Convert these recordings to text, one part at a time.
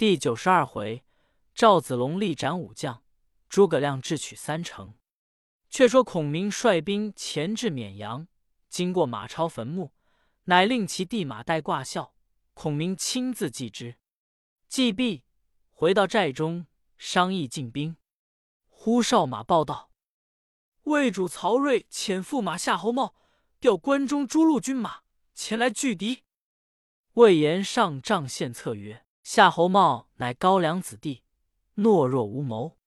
第九十二回，赵子龙力斩武将，诸葛亮智取三城。却说孔明率兵前至沔阳，经过马超坟墓，乃令其弟马岱挂孝，孔明亲自祭之。祭毕，回到寨中，商议进兵。忽哨马报道：魏主曹睿遣驸马夏侯茂调关中诸路军马前来拒敌。魏延上帐献策曰：“夏侯茂乃高粱子弟，懦弱无谋。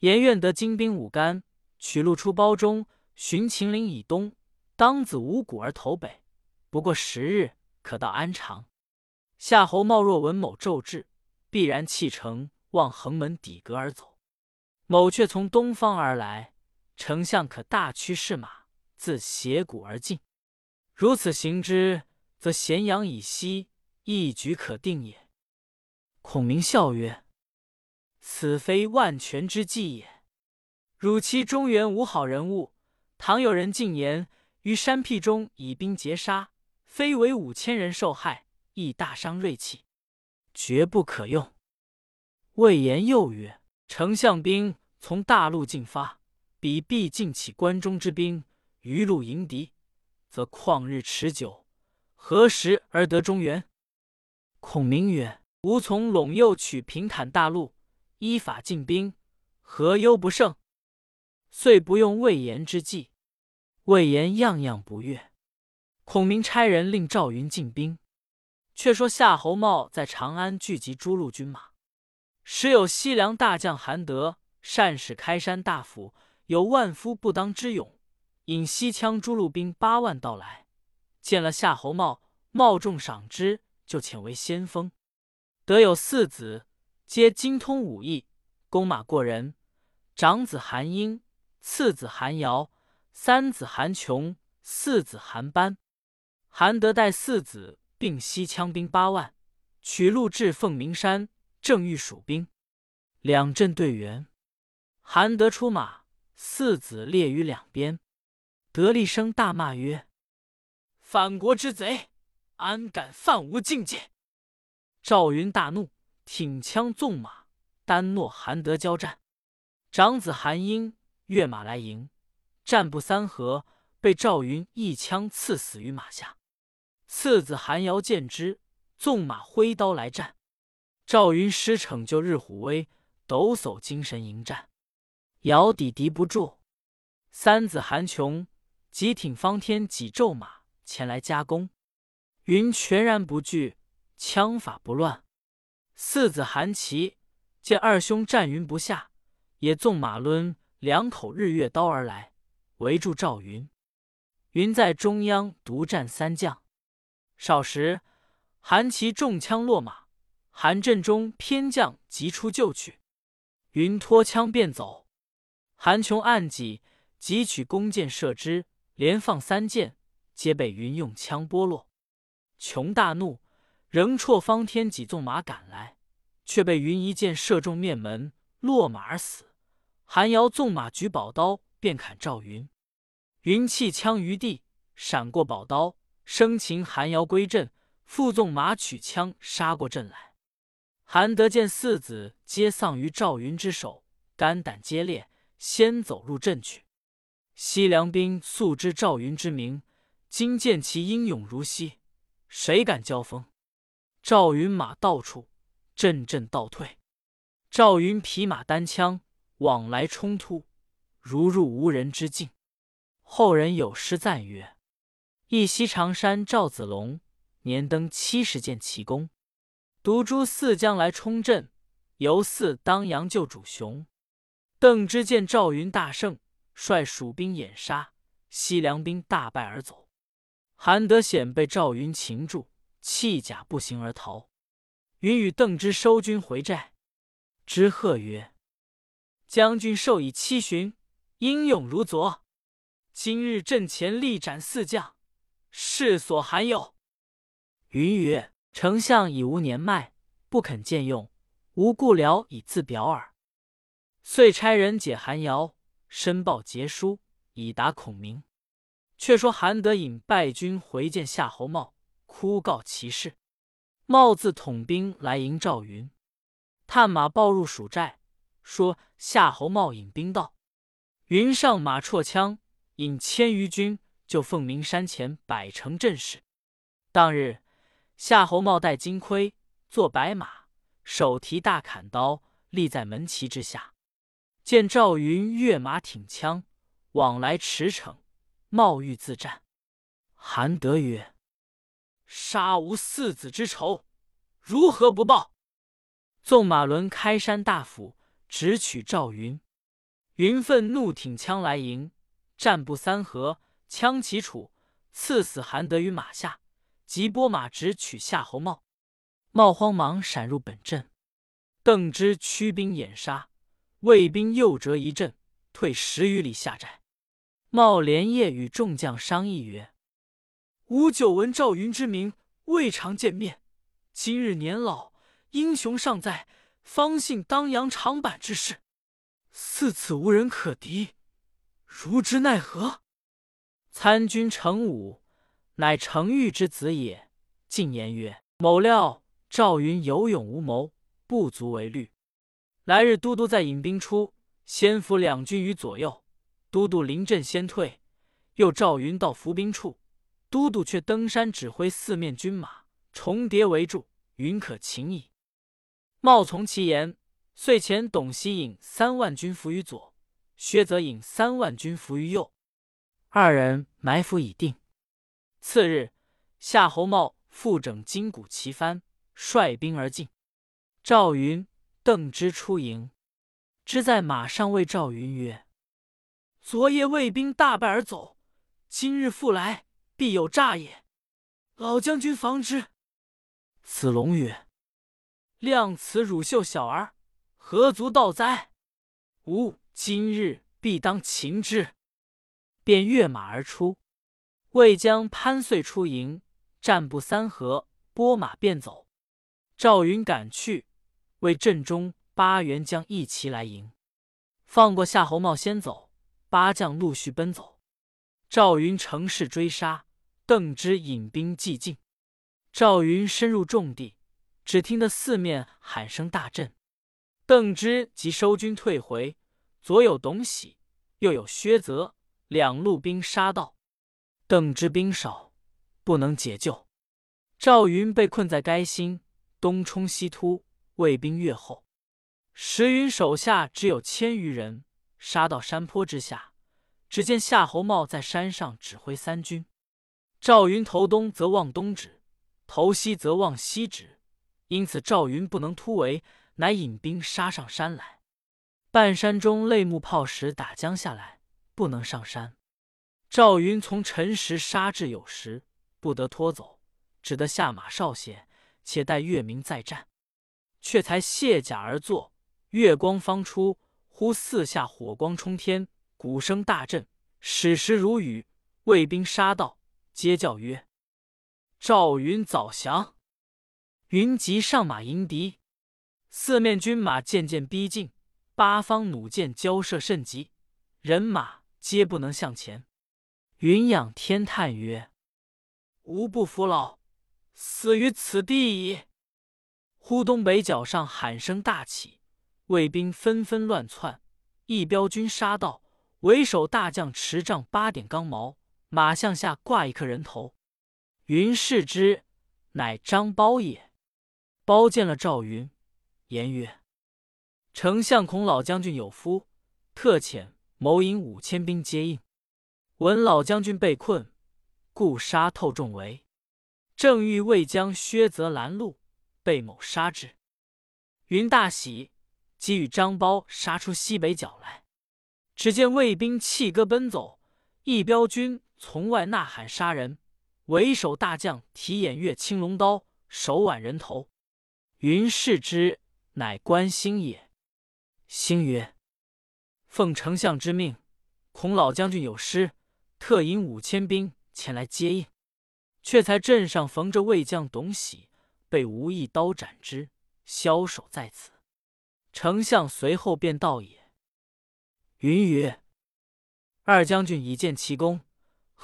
言愿得精兵五干，取路出包中，寻秦岭以东，当子五谷而投北。不过十日，可到安长。夏侯茂若闻某骤至，必然弃城，望横门抵阁而走。”某却从东方而来，丞相可大驱士马自斜谷而进。如此行之，则咸阳以西一举可定也。孔明笑曰：“此非万全之计也。汝其中原无好人物，倘有人进言于山僻中以兵劫杀，非为五千人受害，亦大伤锐气，绝不可用。”魏延又曰：“丞相兵。”从大路进发，彼必尽起关中之兵，余路迎敌，则旷日持久，何时而得中原？孔明曰：“吾从陇右取平坦大路，依法进兵，何忧不胜？遂不用魏延之计。魏延样样不悦。孔明差人令赵云进兵。却说夏侯茂在长安聚集诸路军马，时有西凉大将韩德。善使开山大斧，有万夫不当之勇，引西羌诸路兵八万到来，见了夏侯茂，茂重赏之，就遣为先锋。得有四子，皆精通武艺，弓马过人。长子韩英，次子韩瑶，三子韩琼，四子韩班。韩德带四子并西羌兵八万，取路至凤鸣山，正遇蜀兵，两阵对圆。韩德出马，四子列于两边。得厉声大骂曰：“反国之贼，安敢犯吾境界！”赵云大怒，挺枪纵马，单诺韩德交战。长子韩英跃马来迎，战不三合，被赵云一枪刺死于马下。次子韩瑶见之，纵马挥刀来战。赵云施惩救日虎威，抖擞精神迎战。瑶抵敌不住，三子韩琼急挺方天戟骤马前来夹攻，云全然不惧，枪法不乱。四子韩琦见二兄战云不下，也纵马抡两口日月刀而来，围住赵云。云在中央独战三将，少时，韩琦中枪落马，韩阵中偏将急出救去，云脱枪便走。韩琼暗戟急取弓箭射之，连放三箭，皆被云用枪剥落。琼大怒，仍绰方天戟纵马赶来，却被云一箭射中面门，落马而死。韩瑶纵马举宝刀，便砍赵云。云弃枪于地，闪过宝刀，生擒韩瑶归阵，复纵马取枪杀过阵来。韩德见四子皆丧于赵云之手，肝胆皆裂。先走入阵去。西凉兵素知赵云之名，今见其英勇如昔，谁敢交锋？赵云马到处，阵阵倒退。赵云匹马单枪往来冲突，如入无人之境。后人有诗赞曰：“一袭长衫赵子龙，年登七十见奇功。独诛四将来冲阵，犹似当阳救主雄。”邓芝见赵云大胜，率蜀兵掩杀，西凉兵大败而走。韩德显被赵云擒住，弃甲步行而逃。云与邓芝收军回寨，之贺曰：“将军授以七旬，英勇如昨。今日阵前力斩四将，世所罕有。”云曰：“丞相已无年迈，不肯见用，无故聊以自表耳。”遂差人解韩瑶，申报捷书，以达孔明。却说韩德引败军回见夏侯茂，哭告其事。茂自统兵来迎赵云。探马报入蜀寨，说夏侯茂引兵到。云上马绰枪，引千余军，就凤鸣山前摆成阵势。当日，夏侯茂戴金盔，坐白马，手提大砍刀，立在门旗之下。见赵云跃马挺枪往来驰骋，茂欲自战。韩德曰：“杀无四子之仇，如何不报？”纵马伦开山大斧，直取赵云。云愤怒，挺枪来迎，战不三合，枪齐杵，刺死韩德于马下。即拨马直取夏侯茂，茂慌忙闪入本阵。邓芝驱兵掩杀，魏兵又折一阵，退十余里下寨。茂连夜与众将商议曰：“吾久闻赵云之名，未尝见面。今日年老，英雄尚在，方信当阳长坂之势。”似此无人可敌，如之奈何？参军程武，乃程昱之子也。进言曰：“某料赵云有勇无谋，不足为虑。来日都督在引兵出，先伏两军于左右，都督临阵先退；又赵云到伏兵处，都督却登山指挥四面军马重叠围住，云可擒矣。”茂从其言。遂遣董袭引三万军伏于左，薛则引三万军伏于右，二人埋伏已定。次日，夏侯茂复整金鼓旗幡，率兵而进。赵云、邓芝出营，芝在马上谓赵云曰：“昨夜魏兵大败而走，今日复来，必有诈也。老将军防之。”子龙曰：“量此乳臭小儿！”何足道哉？吾今日必当擒之。便跃马而出。魏将潘遂出营，战不三合，拨马便走。赵云赶去，为阵中八员将一齐来迎，放过夏侯茂先走，八将陆续奔走。赵云乘势追杀，邓芝引兵继进。赵云深入重地，只听得四面喊声大震。邓芝即收军退回，左有董喜，右有薛泽，两路兵杀到。邓芝兵少，不能解救。赵云被困在该心，东冲西突，魏兵越后。石云手下只有千余人，杀到山坡之下，只见夏侯茂在山上指挥三军。赵云头东则望东指，头西则望西指，因此赵云不能突围。乃引兵杀上山来，半山中泪木炮石打将下来，不能上山。赵云从辰时杀至酉时，不得拖走，只得下马少歇，且待月明再战。却才卸甲而坐，月光方出，忽四下火光冲天，鼓声大震，矢石如雨。卫兵杀到，皆叫曰：“赵云早降！”云即上马迎敌。四面军马渐渐逼近，八方弩箭交射甚急，人马皆不能向前。云仰天叹曰：“吾不服老，死于此地矣！”忽东北角上喊声大起，卫兵纷纷乱窜。一彪军杀到，为首大将持杖八点钢矛，马项下挂一颗人头。云视之，乃张苞也。苞见了赵云。言曰：“丞相恐老将军有夫，特遣谋引五千兵接应。闻老将军被困，故杀透重围。正欲为将薛泽拦路，被某杀之。”云大喜，即与张苞杀出西北角来。只见卫兵弃戈奔走，一彪军从外呐喊杀人。为首大将提偃月青龙刀，手挽人头。云视之。乃关兴也。兴曰：“奉丞相之命，恐老将军有失，特引五千兵前来接应。却才镇上逢着魏将董喜，被吴一刀斩之，枭首在此。丞相随后便到也。”云曰：“二将军已见其功，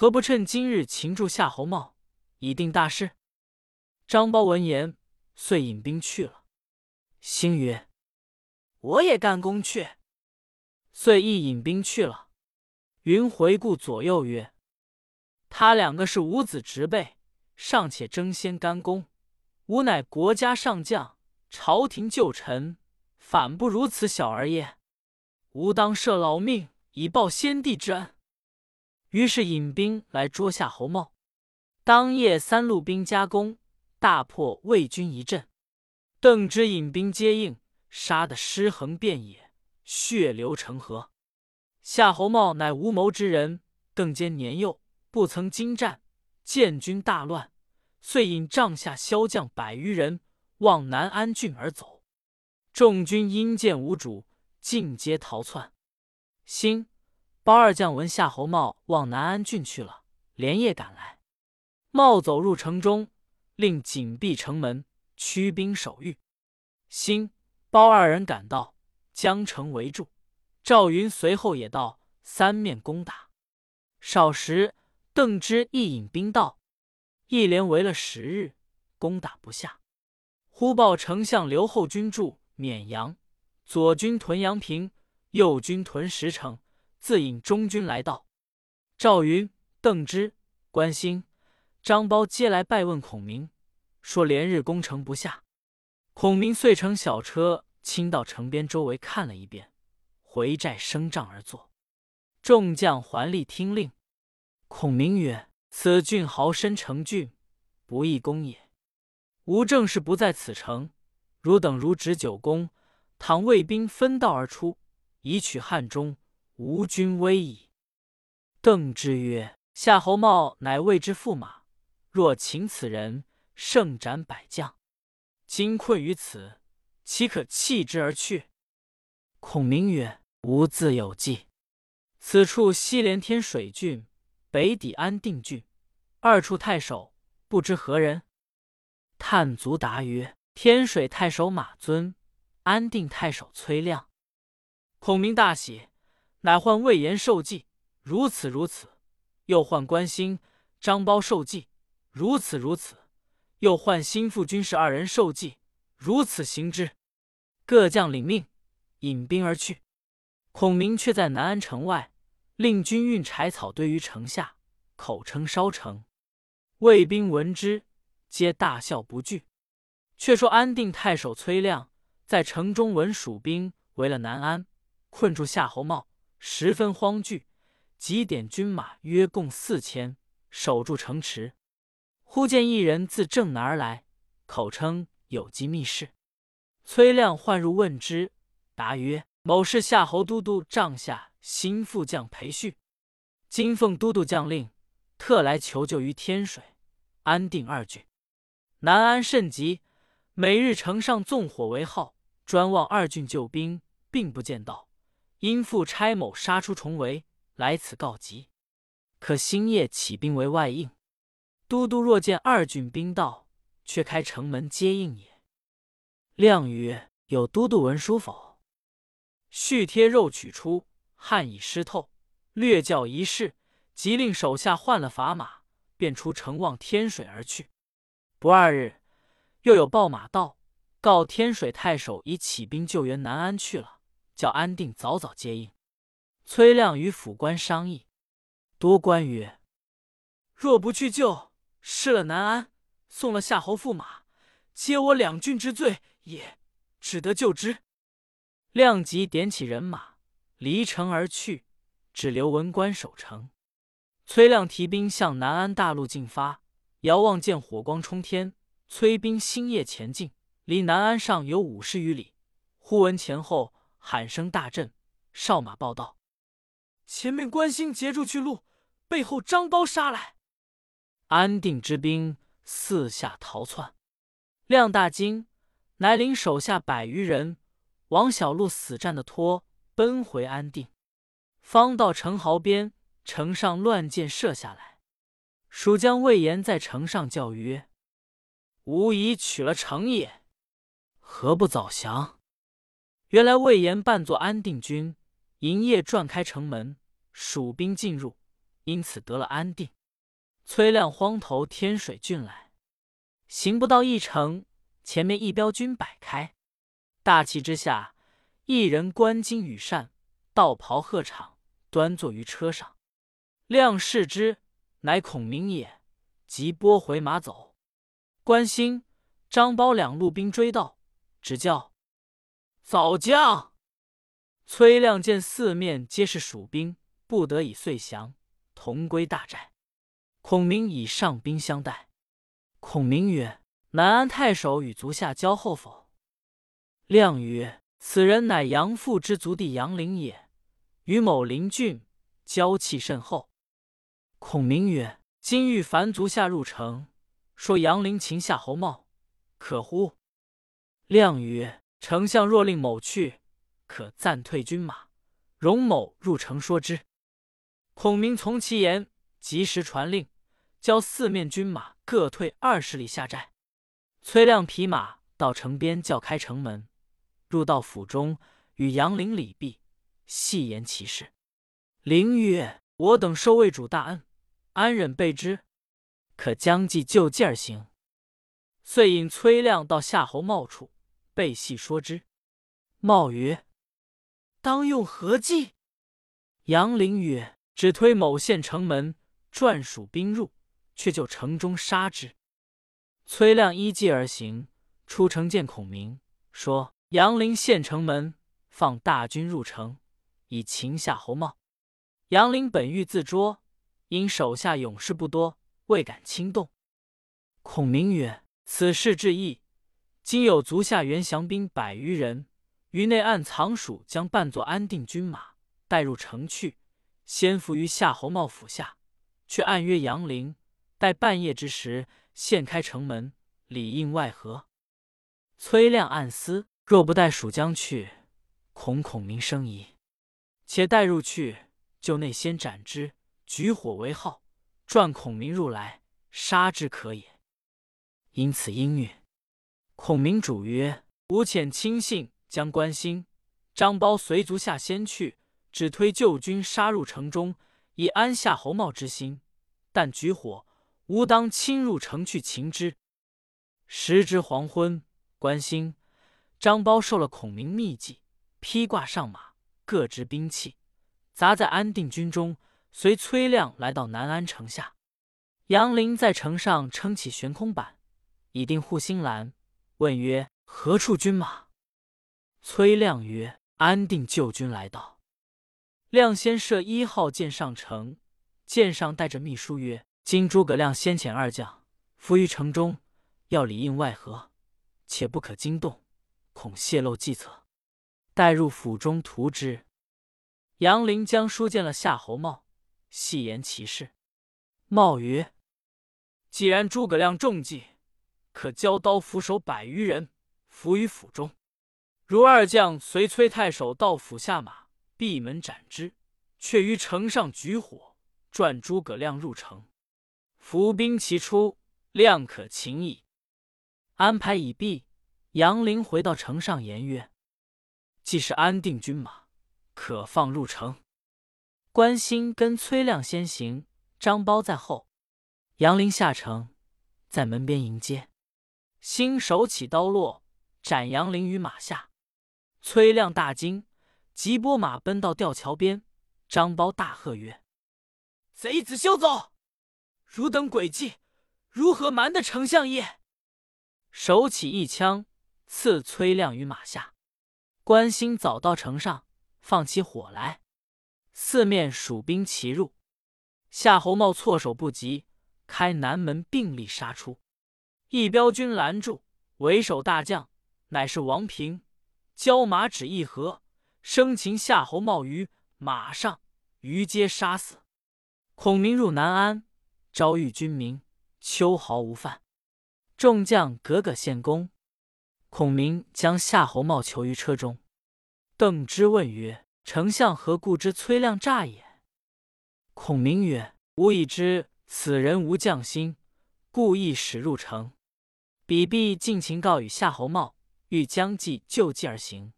何不趁今日擒住夏侯茂，以定大事？”张苞闻言，遂引兵去了。星曰：“我也干攻去。”遂亦引兵去了。云回顾左右曰：“他两个是五子侄辈，尚且争先干功，吾乃国家上将，朝廷旧臣，反不如此小儿也。吾当舍老命以报先帝之恩。”于是引兵来捉夏侯茂。当夜三路兵夹攻，大破魏军一阵。邓芝引兵接应，杀得尸横遍野，血流成河。夏侯茂乃无谋之人，更兼年幼，不曾经战，见军大乱，遂引帐下骁将百余人望南安郡而走。众军因见无主，尽皆逃窜。兴、包二将闻夏侯茂往南安郡去了，连夜赶来。茂走入城中，令紧闭城门，驱兵守御。兴、包二人赶到，将城围住。赵云随后也到，三面攻打。少时，邓芝亦引兵到，一连围了十日，攻打不下。忽报丞相刘后军驻沔阳，左军屯阳平，右军屯石城，自引中军来到。赵云、邓芝、关兴、张苞皆来拜问孔明，说连日攻城不下。孔明遂乘小车，亲到城边周围看了一遍。回寨升帐而坐，众将环立听令。孔明曰：“此郡豪深成郡，不易攻也。吾正是不在此城，汝等如执久攻，倘魏兵分道而出，以取汉中，吾军危矣。”邓之曰：“夏侯茂乃魏之驸马，若擒此人，胜斩百将。今困于此，岂可弃之而去？”孔明曰。吾自有计。此处西连天水郡，北抵安定郡，二处太守不知何人。探卒答曰：“天水太守马尊，安定太守崔亮。”孔明大喜，乃唤魏延受计，如此如此；又唤关兴、张苞受计，如此如此；又唤心腹军士二人受计，如此行之。各将领命，引兵而去。孔明却在南安城外，令军运柴草堆于城下，口称烧城。卫兵闻之，皆大笑不惧。却说安定太守崔亮在城中闻蜀兵围了南安，困住夏侯茂，十分慌惧，即点军马约共四千，守住城池。忽见一人自正南而来，口称有机密事。崔亮唤入问之，答曰。某是夏侯都督帐下新副将裴旭，今奉都督将令，特来求救于天水、安定二郡。南安甚急，每日城上纵火为号，专望二郡救兵，并不见到。因父差某杀出重围，来此告急。可星夜起兵为外应。都督若见二郡兵到，却开城门接应也。亮曰：“有都督文书否？”续贴肉取出，汗已湿透，略教一试，即令手下换了砝码，便出城望天水而去。不二日，又有报马到，告天水太守已起兵救援南安去了，叫安定早早接应。崔亮与府官商议，多官曰：“若不去救，失了南安，送了夏侯驸马，皆我两郡之罪也，只得救之。”亮即点起人马，离城而去，只留文官守城。崔亮提兵向南安大路进发，遥望见火光冲天，催兵星夜前进，离南安上有五十余里。忽闻前后喊声大震，哨马报道：前面关兴截住去路，背后张苞杀来。安定之兵四下逃窜，亮大惊，乃领手下百余人。往小路死战的拖，奔回安定，方到城壕边，城上乱箭射下来。蜀将魏延在城上叫曰：“吾已取了城也，何不早降？”原来魏延扮作安定军，营夜转开城门，蜀兵进入，因此得了安定。崔亮慌投天水郡来，行不到一城，前面一彪军摆开。大气之下，一人观巾羽扇，道袍鹤氅，端坐于车上。亮视之，乃孔明也，即拨回马走。关兴、张苞两路兵追到，只叫早将。崔亮见四面皆是蜀兵，不得已遂降，同归大寨。孔明以上兵相待。孔明曰：“南安太守与足下交厚否？”亮曰：“此人乃杨父之族弟杨凌也，与某邻郡，交气甚厚。”孔明曰：“今欲凡足下入城，说杨凌擒夏侯茂，可乎？”亮曰：“丞相若令某去。”可暂退军马，容某入城说之。孔明从其言，及时传令，教四面军马各退二十里下寨。崔亮匹马到城边，叫开城门，入到府中，与杨凌礼毕，细言其事。凌曰：“我等受魏主大恩，安忍备之？可将计就计而行。”遂引崔亮到夏侯茂处，备细说之。茂曰：当用何计？杨凌曰：“只推某县城门，转蜀兵入，却就城中杀之。”崔亮依计而行，出城见孔明，说：“杨凌县城门，放大军入城，以擒夏侯茂。杨凌本欲自捉，因手下勇士不多，未敢轻动。”孔明曰：“此事至易，今有足下原降兵百余人。”于内暗藏蜀，将扮作安定军马带入城去，先伏于夏侯茂府下，却暗约杨凌，待半夜之时，现开城门，里应外合。崔亮暗思：若不带蜀将去，恐孔明生疑；且带入去，就内先斩之，举火为号，转孔明入来，杀之可也。因此应允。孔明主曰：“吾遣亲信。”将关兴、张苞随足下先去，只推旧军杀入城中，以安夏侯茂之心。但举火，吾当亲入城去擒之。时值黄昏，关兴、张苞受了孔明秘计，披挂上马，各执兵器，杂在安定军中，随崔亮来到南安城下。杨林在城上撑起悬空板，以定护心栏，问曰：“何处军马？”崔亮曰：“安定救军来到。”亮先射一号箭上城，箭上带着密书曰：“今诸葛亮先遣二将伏于城中，要里应外合，且不可惊动，恐泄露计策。待入府中图之。”杨凌将书见了夏侯茂，细言其事。茂曰：“既然诸葛亮中计，可交刀斧手百余人伏于府中。”如二将随崔太守到府下马，闭门斩之；却于城上举火，转诸葛亮入城。伏兵齐出，亮可擒矣。安排已毕，杨凌回到城上言曰：“既是安定军马，可放入城。”关兴跟崔亮先行，张苞在后。杨凌下城，在门边迎接。心手起刀落，斩杨凌于马下。崔亮大惊，急拨马奔到吊桥边。张苞大喝曰：“贼子休走！汝等诡计，如何瞒得丞相也？”手起一枪，刺崔亮于马下。关兴早到城上，放起火来。四面蜀兵齐入，夏侯茂措手不及，开南门并力杀出。一彪军拦住，为首大将乃是王平。交马只一合，生擒夏侯茂于马上，于皆杀死。孔明入南安，招遇军民，秋毫无犯。众将个个献功。孔明将夏侯茂囚于车中。邓芝问曰：“丞相何故知崔亮诈也？”孔明曰：“吾已知此人无将心，故意使入城。彼必尽情告与夏侯茂。”欲将计就计而行，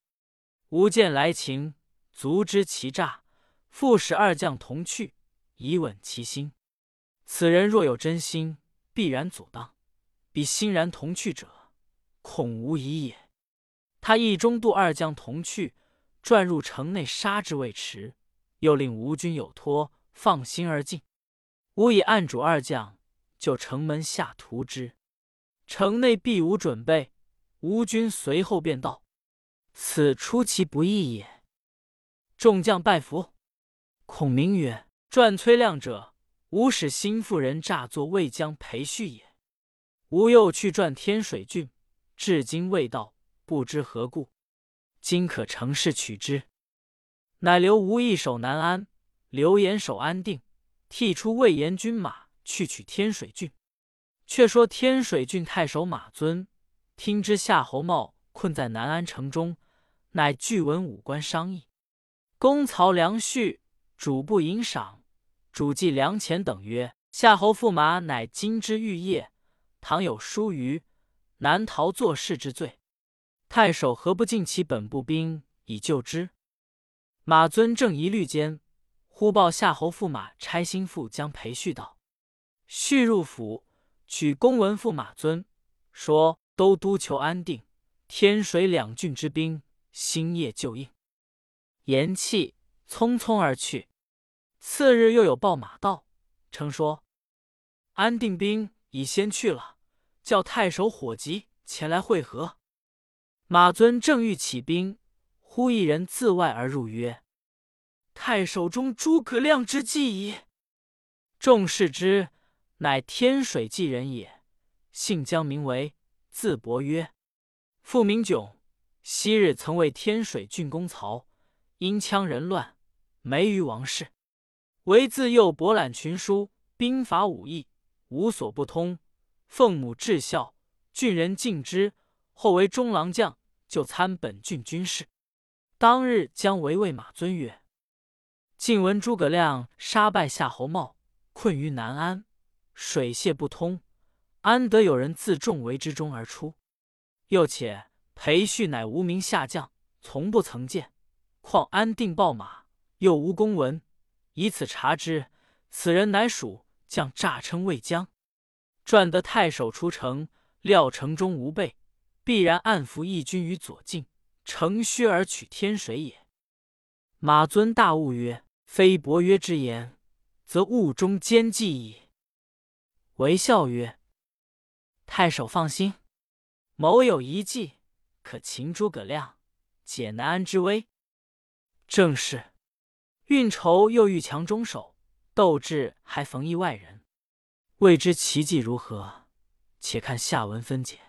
吾见来情，足知其诈，复使二将同去，以稳其心。此人若有真心，必然阻挡；彼欣然同去者，恐无疑也。他意中度二将同去，转入城内杀之未迟，又令吴军有托，放心而进。吾以暗主二将，就城门下屠之。城内必无准备，吴军随后便到。此出其不意也。众将拜服。孔明曰：“传崔亮者，吾使新妇人诈作魏将裴旭也。吾又去传天水郡，至今未到，不知何故。今可乘势取之。”乃留吴一守南安，刘延守安定，替出魏延军马去取天水郡。却说天水郡太守马尊听知夏侯茂困在南安城中，乃具文武官商议，公曹梁旭主簿引赏，主计粮钱等曰：“夏侯驸马乃金枝玉叶，倘有疏虞，难逃做事之罪。太守何不尽其本部兵以救之？”马尊正疑虑间，忽报夏侯驸马差心腹将裴旭道：“旭入府。”取公文复马尊，说都督求安定，天水两郡之兵星夜就应。言讫，匆匆而去。次日又有报马到，称说安定兵已先去了，叫太守火急前来会合。马尊正欲起兵，忽一人自外而入，曰：“太守中诸葛亮之计矣。”众视之。乃天水纪人也，姓姜，名为，字伯约，父名炯。昔日曾为天水郡公曹，因羌人乱，没于王室。为自幼博览群书，兵法武艺无所不通。奉母至孝，郡人敬之。后为中郎将，就参本郡军事。当日将为魏马尊曰：“晋闻诸葛亮杀败夏侯茂，困于南安。”水泄不通，安得有人自重围之中而出？又且裴旭乃无名下将，从不曾见，况安定报马，又无公文，以此查之，此人乃属将诈称魏将，赚得太守出城，料城中无备，必然暗伏义军于左近，乘虚而取天水也。马尊大悟曰：“非伯约之言，则误中奸计矣。”为笑曰：“太守放心，某有一计，可擒诸葛亮，解南安之危。正是运筹又遇强中手，斗智还逢意外人。未知奇计如何？且看下文分解。”